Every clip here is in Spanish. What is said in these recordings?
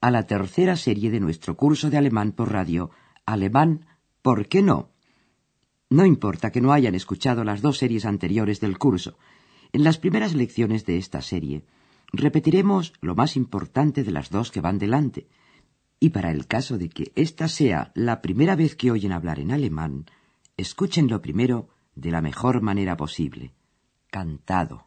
a la tercera serie de nuestro curso de alemán por radio, Alemán, ¿por qué no? No importa que no hayan escuchado las dos series anteriores del curso. En las primeras lecciones de esta serie repetiremos lo más importante de las dos que van delante. Y para el caso de que esta sea la primera vez que oyen hablar en alemán, escúchenlo primero de la mejor manera posible, cantado.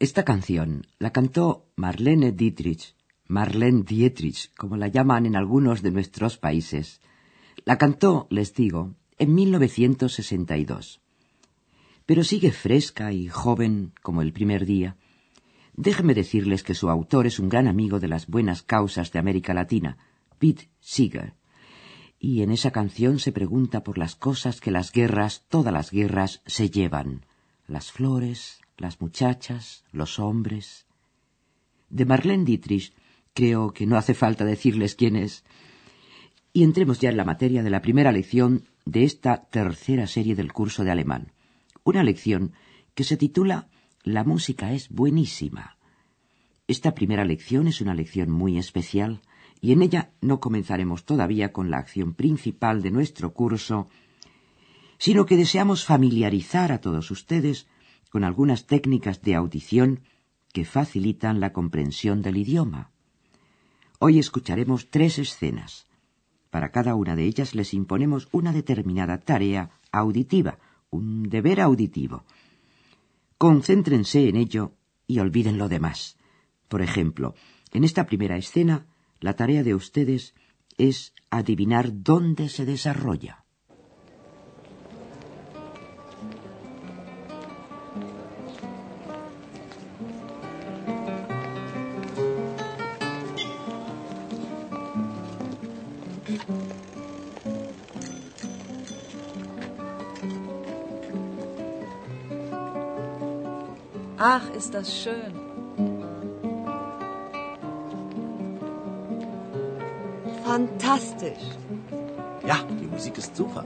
Esta canción la cantó Marlene Dietrich, Marlene Dietrich, como la llaman en algunos de nuestros países. La cantó, les digo, en 1962. Pero sigue fresca y joven como el primer día. Déjenme decirles que su autor es un gran amigo de las buenas causas de América Latina, Pete Seeger. Y en esa canción se pregunta por las cosas que las guerras, todas las guerras, se llevan. Las flores, las muchachas, los hombres. De Marlene Dietrich creo que no hace falta decirles quién es. Y entremos ya en la materia de la primera lección de esta tercera serie del curso de alemán. Una lección que se titula La música es buenísima. Esta primera lección es una lección muy especial y en ella no comenzaremos todavía con la acción principal de nuestro curso, sino que deseamos familiarizar a todos ustedes con algunas técnicas de audición que facilitan la comprensión del idioma. Hoy escucharemos tres escenas. Para cada una de ellas les imponemos una determinada tarea auditiva, un deber auditivo. Concéntrense en ello y olviden lo demás. Por ejemplo, en esta primera escena, la tarea de ustedes es adivinar dónde se desarrolla. Ach, ist das schön. Fantastisch. Ja, die Musik ist super.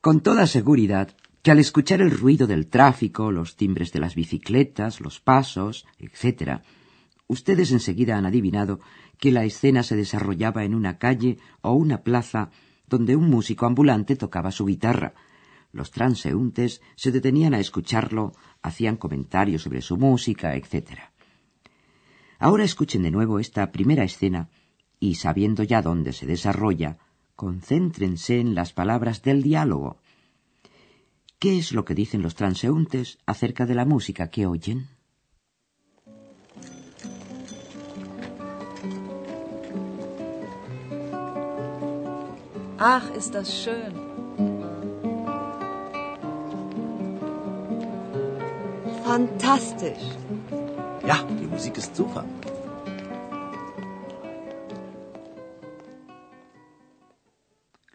Con toda seguridad que al escuchar el ruido del tráfico, los timbres de las bicicletas, los pasos, etc., ustedes enseguida han adivinado que la escena se desarrollaba en una calle o una plaza donde un músico ambulante tocaba su guitarra. Los transeúntes se detenían a escucharlo, hacían comentarios sobre su música, etc. Ahora escuchen de nuevo esta primera escena y, sabiendo ya dónde se desarrolla, concéntrense en las palabras del diálogo. ¿Qué es lo que dicen los transeúntes acerca de la música que oyen? Ach, ist das schön. Fantastisch. Ja, die Musik ist super.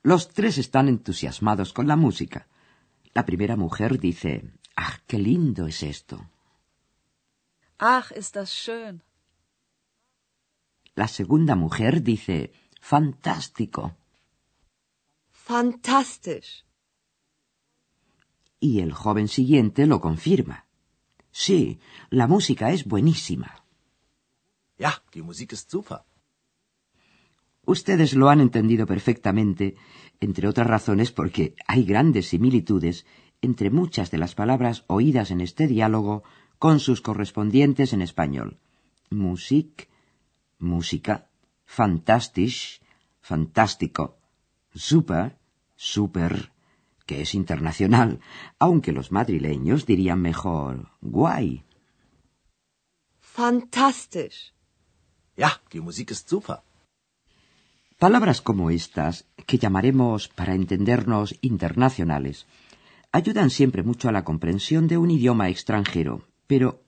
Los tres están entusiasmados con la música. La primera mujer dice, ¡Ah, qué lindo es esto! Ach, ist das schön. La segunda mujer dice, ¡fantástico! Fantastisch. Y el joven siguiente lo confirma. Sí, la música es buenísima. Ja, die Musik ist super. Ustedes lo han entendido perfectamente, entre otras razones porque hay grandes similitudes entre muchas de las palabras oídas en este diálogo con sus correspondientes en español. Musik, música, fantastisch, fantástico, super, super, que es internacional, aunque los madrileños dirían mejor guay. Fantastisch. Ja, die Musik ist super. Palabras como estas, que llamaremos para entendernos internacionales, ayudan siempre mucho a la comprensión de un idioma extranjero, pero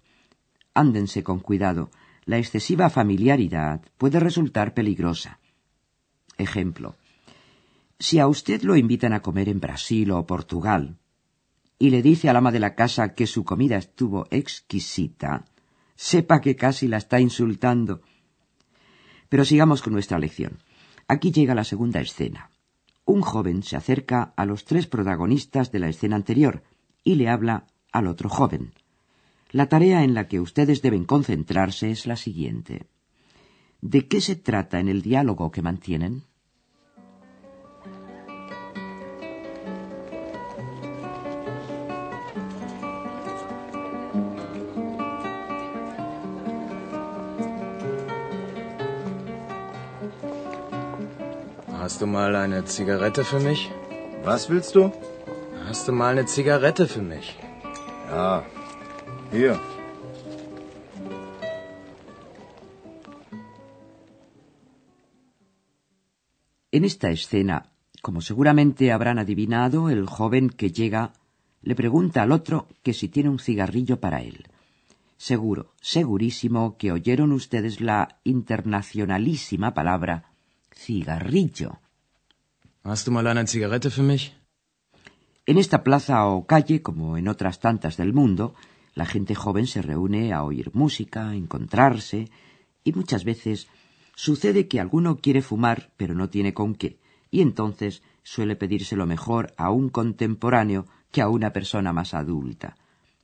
ándense con cuidado, la excesiva familiaridad puede resultar peligrosa. Ejemplo, si a usted lo invitan a comer en Brasil o Portugal, y le dice al ama de la casa que su comida estuvo exquisita, sepa que casi la está insultando. Pero sigamos con nuestra lección. Aquí llega la segunda escena. Un joven se acerca a los tres protagonistas de la escena anterior y le habla al otro joven. La tarea en la que ustedes deben concentrarse es la siguiente. ¿De qué se trata en el diálogo que mantienen? Hast du mal eine Zigarette für mich? Was willst du? Hast du mal eine Zigarette für mich? Ja. Hier. En esta escena, como seguramente habrán adivinado, el joven que llega le pregunta al otro que si tiene un cigarrillo para él. Seguro, segurísimo que oyeron ustedes la internacionalísima palabra cigarrillo. Hast du mal eine Zigarette für mich? En esta plaza o calle, como en otras tantas del mundo, la gente joven se reúne a oír música, a encontrarse, y muchas veces sucede que alguno quiere fumar pero no tiene con qué, y entonces suele pedirse lo mejor a un contemporáneo que a una persona más adulta.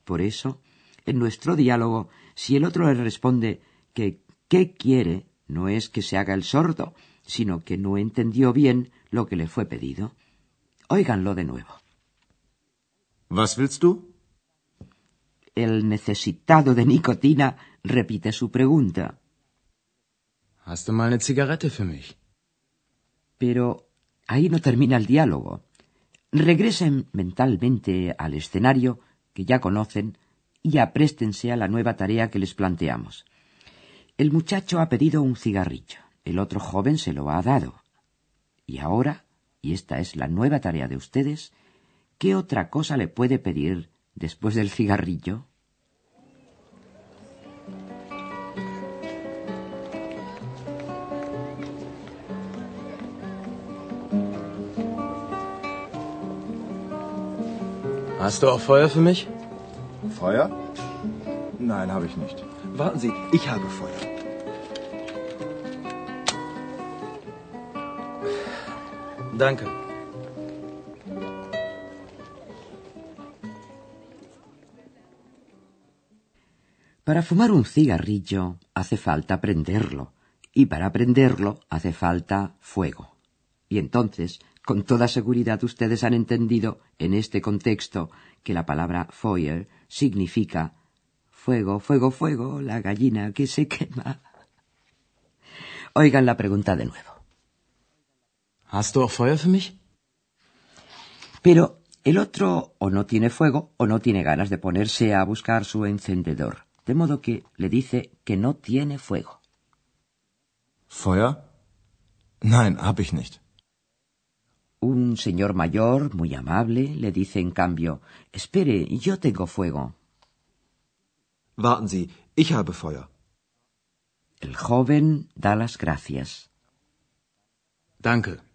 Por eso, en nuestro diálogo, si el otro le responde que ¿qué quiere? no es que se haga el sordo, sino que no entendió bien lo que le fue pedido. Óiganlo de nuevo. Was willst du? El necesitado de nicotina repite su pregunta. Hast du mal eine Zigarette für mich? Pero ahí no termina el diálogo. Regresen mentalmente al escenario que ya conocen y apréstense a la nueva tarea que les planteamos. El muchacho ha pedido un cigarrillo. El otro joven se lo ha dado. Y ahora, y esta es la nueva tarea de ustedes, ¿qué otra cosa le puede pedir después del cigarrillo? Hast du auch Feuer für mich? Feuer? Nein, habe ich nicht. Warten Sie, ich habe Feuer. Para fumar un cigarrillo hace falta prenderlo, y para prenderlo hace falta fuego. Y entonces, con toda seguridad ustedes han entendido en este contexto que la palabra Feuer significa fuego, fuego, fuego, la gallina que se quema. Oigan la pregunta de nuevo. Hast du auch Feuer für mich? Pero el otro o no tiene fuego o no tiene ganas de ponerse a buscar su encendedor, de modo que le dice que no tiene fuego. Feuer? Nein, hab ich nicht. Un señor mayor, muy amable, le dice en cambio, espere, yo tengo fuego. Warten Sie, ich habe Feuer. El joven da las gracias. Danke.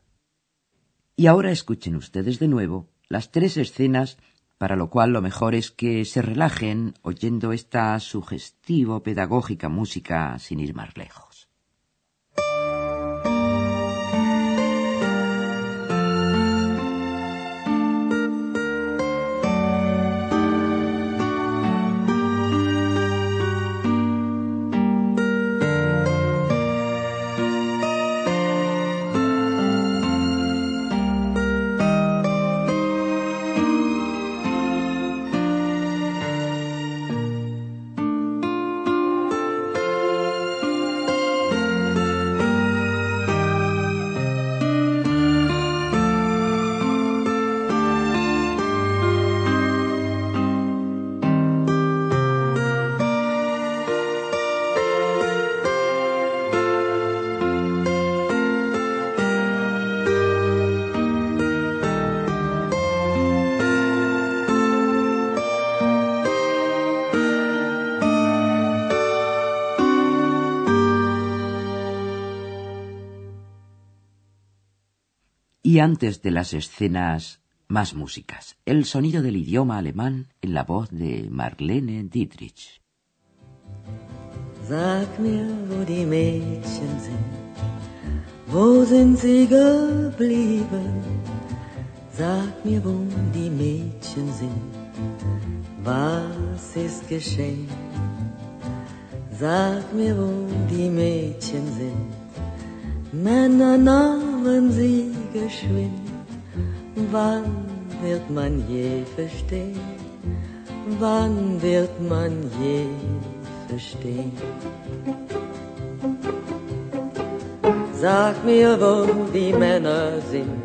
Y ahora escuchen ustedes de nuevo las tres escenas, para lo cual lo mejor es que se relajen oyendo esta sugestivo pedagógica música sin ir más lejos. Y antes de las escenas, más músicas. El sonido del idioma alemán en la voz de Marlene Dietrich. Sag mir, wo die Mädchen sind, wo sind sie geblieben? Sag mir, wo die Mädchen sind, was ist geschehen? Sag mir, wo die Mädchen sind, Männer nahmen sie geschwind. Wann wird man je verstehen? Wann wird man je verstehen? Sag mir, wo die Männer sind,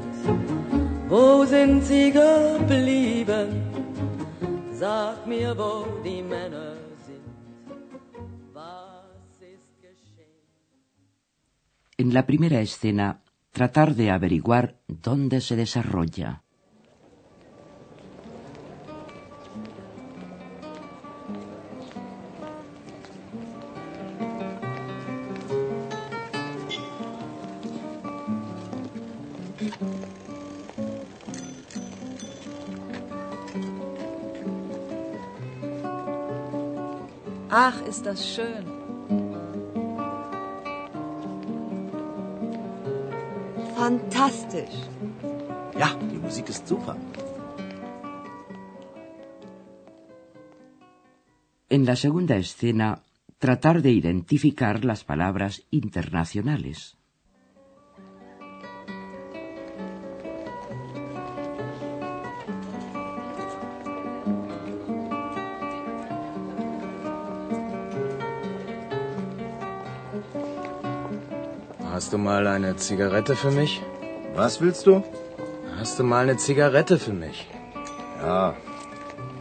wo sind sie geblieben? Sag mir, wo die Männer sind, was ist geschehen? En la primera escena tratar de averiguar dónde se desarrolla. Ach, ist das schön. Fantastisch. Ja, die Musik ist super. En la segunda escena, tratar de identificar las palabras internacionales. Hast du mal eine Zigarette für mich? Was willst du? Hast du mal eine Zigarette für mich? Ja,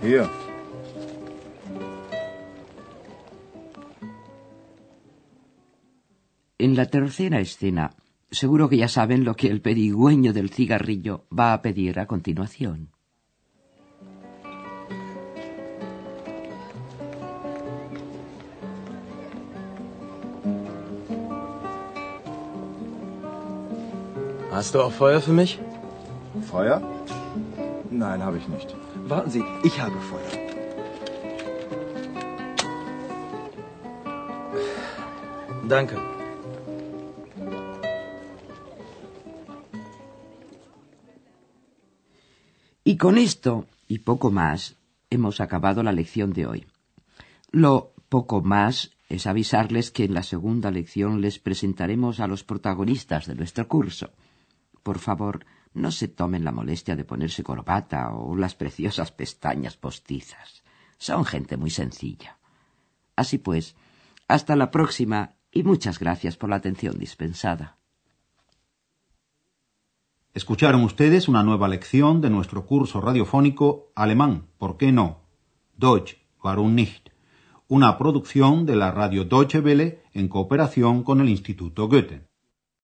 hier. En la tercera escena, seguro que ya saben lo que el pedigüeño del cigarrillo va a pedir a continuación. Hast du auch Feuer für mich? Feuer? Nein, habe ich nicht. Warten Sie, ich habe Feuer. Danke. Y con esto, y poco más, hemos acabado la lección de hoy. Lo poco más es avisarles que en la segunda lección les presentaremos a los protagonistas de nuestro curso. Por favor, no se tomen la molestia de ponerse corbata o las preciosas pestañas postizas. Son gente muy sencilla. Así pues, hasta la próxima y muchas gracias por la atención dispensada. Escucharon ustedes una nueva lección de nuestro curso radiofónico Alemán, ¿por qué no? Deutsch, warum nicht? Una producción de la radio Deutsche Welle en cooperación con el Instituto Goethe.